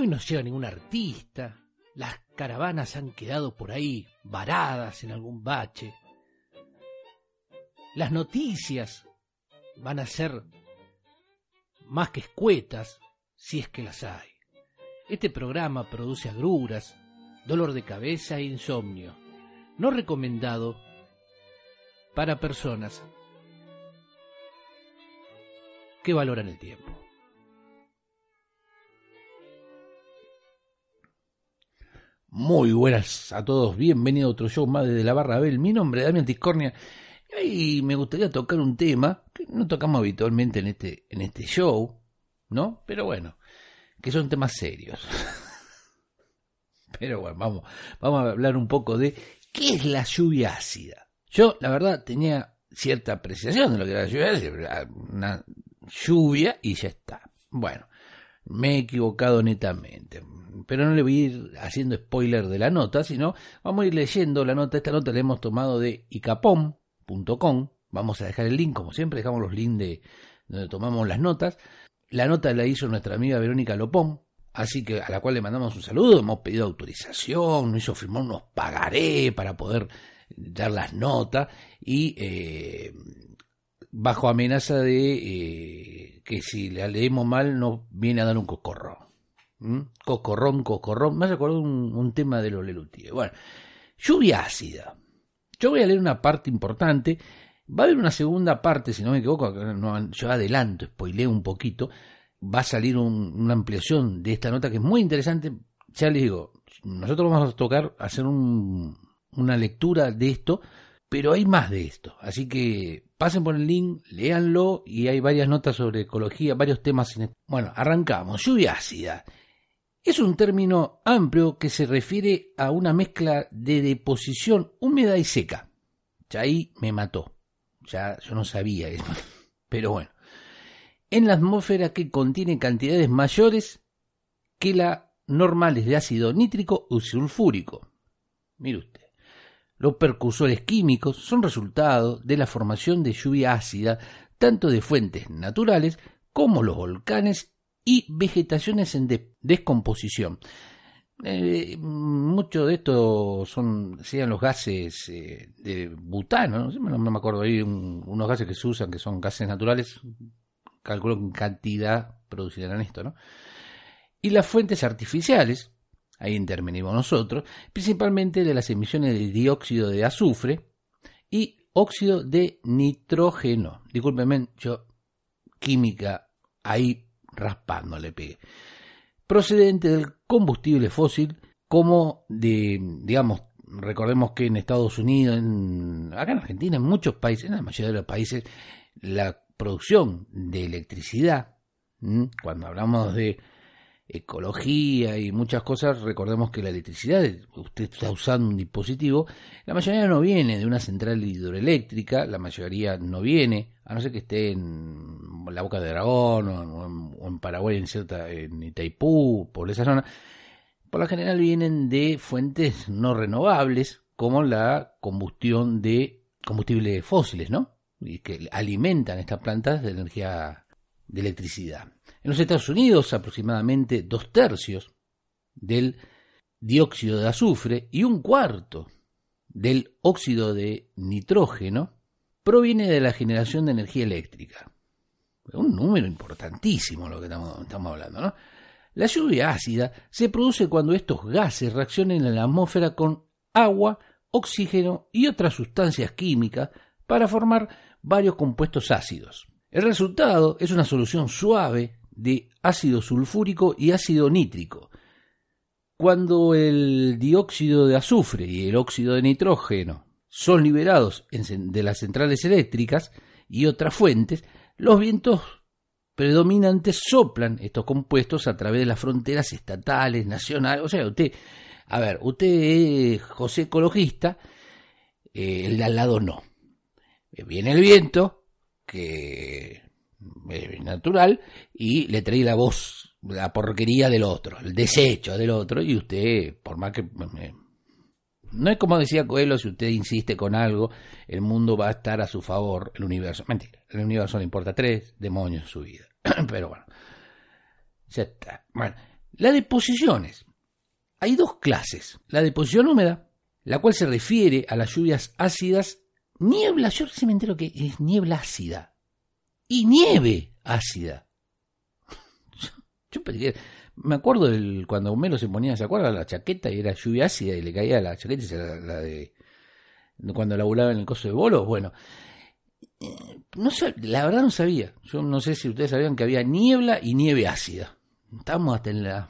Hoy no llega ningún artista, las caravanas han quedado por ahí varadas en algún bache. Las noticias van a ser más que escuetas, si es que las hay. Este programa produce agruras, dolor de cabeza e insomnio, no recomendado para personas que valoran el tiempo. Muy buenas a todos, bienvenido a otro show más de la Barra Bell. Mi nombre es Damián Tiscornia y me gustaría tocar un tema que no tocamos habitualmente en este, en este show, ¿no? Pero bueno, que son temas serios. Pero bueno, vamos, vamos a hablar un poco de qué es la lluvia ácida. Yo, la verdad, tenía cierta apreciación de lo que era la lluvia ácida, una lluvia y ya está. Bueno, me he equivocado netamente pero no le voy a ir haciendo spoiler de la nota, sino vamos a ir leyendo la nota. Esta nota la hemos tomado de icapom.com. Vamos a dejar el link, como siempre, dejamos los links de donde tomamos las notas. La nota la hizo nuestra amiga Verónica Lopón, así que a la cual le mandamos un saludo. Hemos pedido autorización, nos hizo firmar unos pagaré para poder dar las notas y eh, bajo amenaza de eh, que si la leemos mal nos viene a dar un cocorro. ¿Mm? Cocorrón, cocorrón. Me has acordado un, un tema de los Lelutier. Bueno, lluvia ácida. Yo voy a leer una parte importante. Va a haber una segunda parte, si no me equivoco. yo adelanto, spoileo un poquito. Va a salir una ampliación de esta nota que es muy interesante. Ya les digo, nosotros vamos a tocar, hacer una lectura de esto, pero hay más de esto. Así que pasen por el link, léanlo y hay varias notas sobre ecología, varios temas. En... Bueno, arrancamos. Lluvia ácida. Es un término amplio que se refiere a una mezcla de deposición húmeda y seca. Ya ahí me mató. Ya yo no sabía eso. Pero bueno. En la atmósfera que contiene cantidades mayores que las normales de ácido nítrico o sulfúrico. Mire usted. Los percursores químicos son resultado de la formación de lluvia ácida tanto de fuentes naturales como los volcanes y vegetaciones en descomposición. Eh, mucho de esto son sean los gases eh, de butano, no, me acuerdo, hay unos gases que se usan que son gases naturales, calculo en cantidad producirán esto, ¿no? Y las fuentes artificiales, ahí intervenimos nosotros, principalmente de las emisiones de dióxido de azufre y óxido de nitrógeno. Discúlpenme, yo química ahí raspando le pegué. Procedente del combustible fósil, como de, digamos, recordemos que en Estados Unidos, en, acá en Argentina, en muchos países, en la mayoría de los países, la producción de electricidad, cuando hablamos de ecología y muchas cosas, recordemos que la electricidad, usted está usando un dispositivo, la mayoría no viene de una central hidroeléctrica, la mayoría no viene, a no ser que esté en la Boca de Dragón o en, Paraguay, en cierta, en Itaipú, por esa zona, por lo general vienen de fuentes no renovables, como la combustión de combustibles fósiles, ¿no? Y que alimentan estas plantas de energía de electricidad. En los Estados Unidos, aproximadamente dos tercios del dióxido de azufre y un cuarto del óxido de nitrógeno proviene de la generación de energía eléctrica. Un número importantísimo lo que estamos, estamos hablando, ¿no? La lluvia ácida se produce cuando estos gases reaccionan en la atmósfera con agua, oxígeno y otras sustancias químicas para formar varios compuestos ácidos. El resultado es una solución suave de ácido sulfúrico y ácido nítrico. Cuando el dióxido de azufre y el óxido de nitrógeno son liberados de las centrales eléctricas y otras fuentes, los vientos predominantes soplan estos compuestos a través de las fronteras estatales, nacionales. O sea, usted, a ver, usted es José ecologista, eh, el de al lado no. Viene el viento, que es natural, y le trae la voz, la porquería del otro, el desecho del otro, y usted, por más que... No es como decía Coelho, si usted insiste con algo, el mundo va a estar a su favor, el universo. Mentira, el universo le importa tres demonios en su vida. Pero bueno, ya está. Bueno, Las deposiciones. Hay dos clases. La deposición húmeda, la cual se refiere a las lluvias ácidas. Niebla, yo recién me entero que es niebla ácida. Y nieve ácida. Yo, me acuerdo del, cuando Homero se ponía, ¿se acuerda? La chaqueta y era lluvia ácida y le caía la chaqueta y la, la laburaba en el coso de bolos. Bueno, eh, no la verdad no sabía. Yo no sé si ustedes sabían que había niebla y nieve ácida. Estamos hasta en la...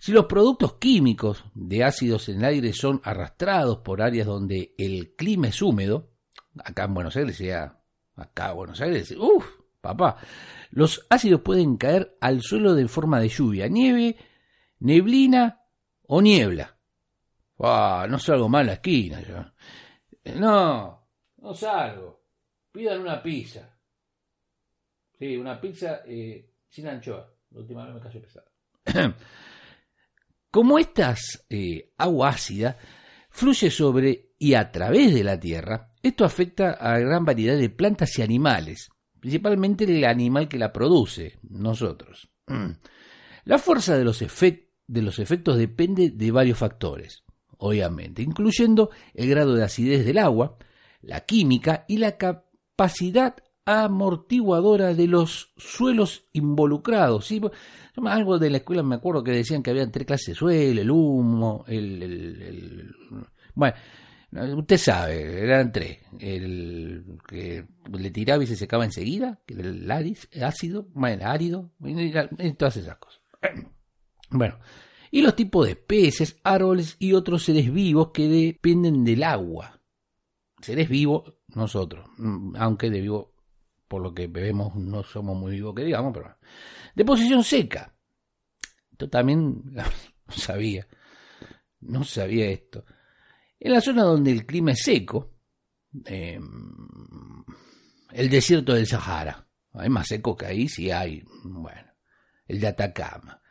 Si los productos químicos de ácidos en el aire son arrastrados por áreas donde el clima es húmedo, acá en Buenos Aires, ya, acá en Buenos Aires, uff, papá, los ácidos pueden caer al suelo de forma de lluvia, nieve, neblina o niebla. Ah, no salgo mal a la esquina. No, no salgo. Pidan una pizza. Sí, una pizza eh, sin anchoa. La última vez me cayó pesado. Como estas eh, agua ácida fluye sobre y a través de la tierra, esto afecta a gran variedad de plantas y animales, principalmente el animal que la produce, nosotros. La fuerza de los, de los efectos depende de varios factores, obviamente, incluyendo el grado de acidez del agua, la química y la capacidad amortiguadora de los suelos involucrados. Algo de la escuela me acuerdo que decían que había tres clases de suelo, el humo, el, Bueno, usted sabe, eran tres. El que le tiraba y se secaba enseguida, el ácido, bueno, árido, todas esas cosas. Bueno, y los tipos de peces, árboles y otros seres vivos que dependen del agua. Seres vivos, nosotros, mm, aunque de vivo por lo que bebemos no somos muy vivos que digamos, pero Deposición seca. Esto también no sabía. No sabía esto. En la zona donde el clima es seco, em, el desierto del Sahara. Hay más seco que ahí, sí hay. Bueno, el de Atacama.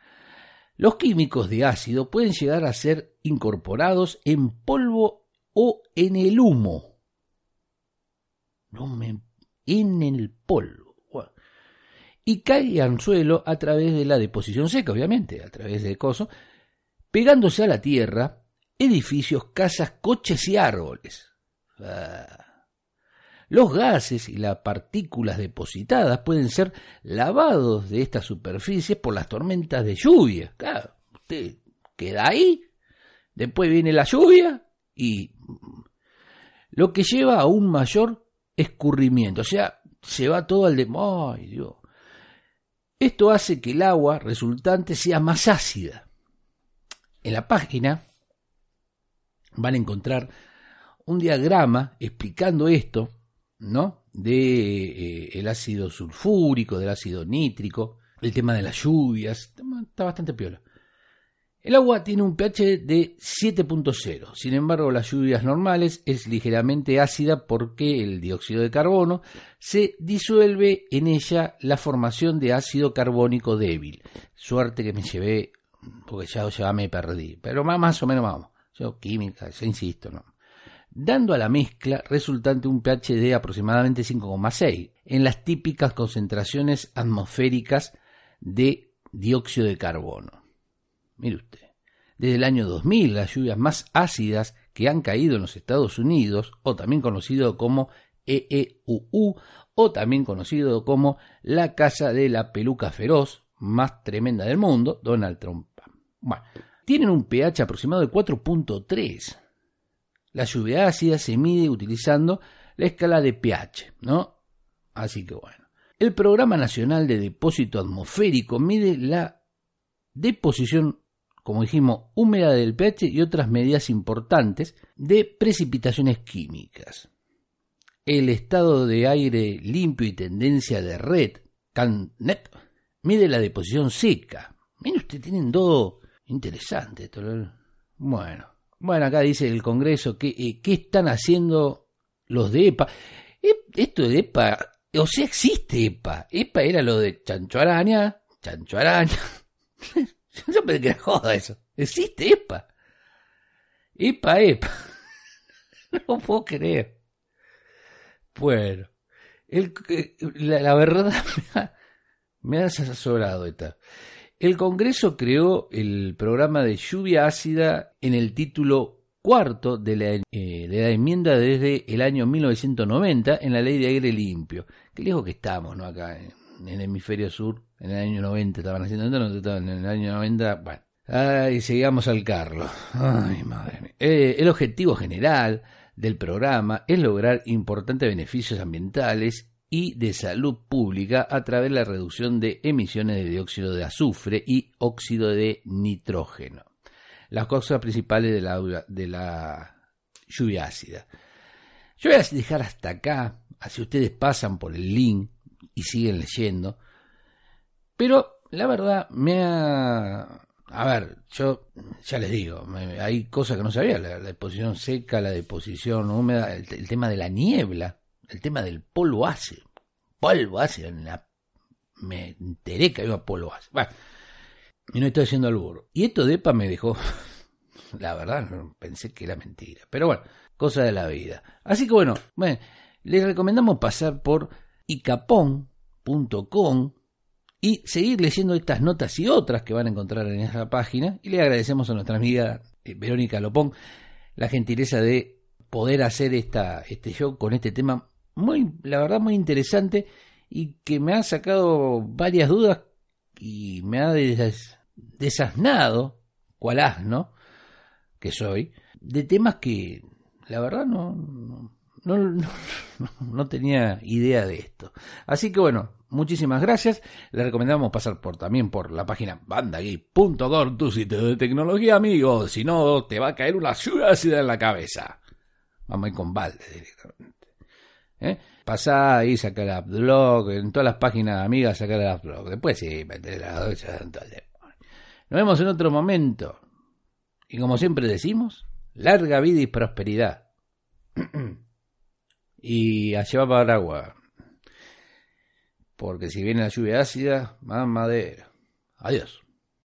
Los químicos de ácido pueden llegar a ser incorporados en polvo o en el humo. No me en el polvo. Y cae al suelo a través de la deposición seca, obviamente, a través del coso, pegándose a la tierra, edificios, casas, coches y árboles. Ah. Los gases y las partículas depositadas pueden ser lavados de estas superficies por las tormentas de lluvia. Usted queda ahí, después viene la lluvia y lo que lleva a un mayor escurrimiento, o sea, se va todo al de... Esto hace que el agua resultante sea más ácida. En la página van a encontrar un diagrama explicando esto, ¿no? De eh, el ácido sulfúrico, del ácido nítrico, el tema de las lluvias, está bastante piola. El agua tiene un pH de 7.0, sin embargo las lluvias normales es ligeramente ácida porque el dióxido de carbono se disuelve en ella la formación de ácido carbónico débil. Suerte que me llevé, porque ya, ya me perdí, pero más, o menos vamos. Química, yo insisto, ¿no? Dando a la mezcla resultante un pH de aproximadamente 5,6 en las típicas concentraciones atmosféricas de dióxido de carbono. Mire usted, desde el año 2000 las lluvias más ácidas que han caído en los Estados Unidos, o también conocido como EEUU, o también conocido como la casa de la peluca feroz más tremenda del mundo, Donald Trump. Bueno, tienen un pH aproximado de 4.3. La lluvia ácida se mide utilizando la escala de pH, ¿no? Así que bueno. El Programa Nacional de Depósito Atmosférico mide la deposición como dijimos, húmeda del pH y otras medidas importantes de precipitaciones químicas. El estado de aire limpio y tendencia de red, CANNET, mide la deposición seca. Miren, usted, tienen todo interesante. Bueno, bueno, acá dice el Congreso que eh, qué están haciendo los de EPA. E, esto de EPA, o sea, existe EPA. EPA era lo de chancho araña, chancho araña. Yo pensé que era joda eso. Existe EPA. EPA, EPA. No puedo creer. Bueno, el, la, verdad me ha, me ha esta. El Congreso creó el programa de lluvia ácida en el título cuarto de la, eh, de la enmienda desde el año 1990 en la ley de aire limpio. Qué lejos que estamos, ¿no? Acá en, el hemisferio sur, en el año 90 estaban haciendo, no, estaban en el año 90, bueno. Ay, seguimos al Carlos. Ay, madre mía. Eh, el objetivo general del programa es lograr importantes beneficios ambientales y de salud pública a través de la reducción de emisiones de dióxido de azufre y óxido de nitrógeno. Las cosas principales de la, de la lluvia ácida. Yo voy a dejar hasta acá, así ustedes pasan por el link y siguen leyendo. Pero la verdad me ha... A ver, yo ya les digo, hay cosas que no sabía, la, deposición seca, la deposición húmeda, el tema de la niebla el tema del polvo ácido. Polvo ácido, me enteré que había polvo ácido. Bueno, y no estoy haciendo albur. Y esto de EPA me dejó, la verdad, pensé que era mentira. Pero bueno, cosa de la vida. Así que bueno, bueno les recomendamos pasar por icapón.com y seguir leyendo estas notas y otras que van a encontrar en esa página. Y le agradecemos a nuestra amiga eh, Verónica Lopón la gentileza de poder hacer esta, este show con este tema muy, la verdad, muy interesante y que me ha sacado varias dudas y me ha desasnado, cual asno que soy, de temas que la verdad no, no, no, no, tenía idea de esto. Así que bueno, muchísimas gracias. Le recomendamos pasar por también por la página bandagui.com, tu sitio de tecnología, amigos. Si no, te va a caer una ciudad en la cabeza. Vamos a ir con balde directamente. ¿eh? Pasá ahí, sacar el blog, en todas las páginas amigas sacar el blog. Después sí, meter la Nos vemos en otro momento. Y como siempre decimos, larga vida y prosperidad. y a llevar para agua. Porque si viene la lluvia ácida, más madera. Adiós.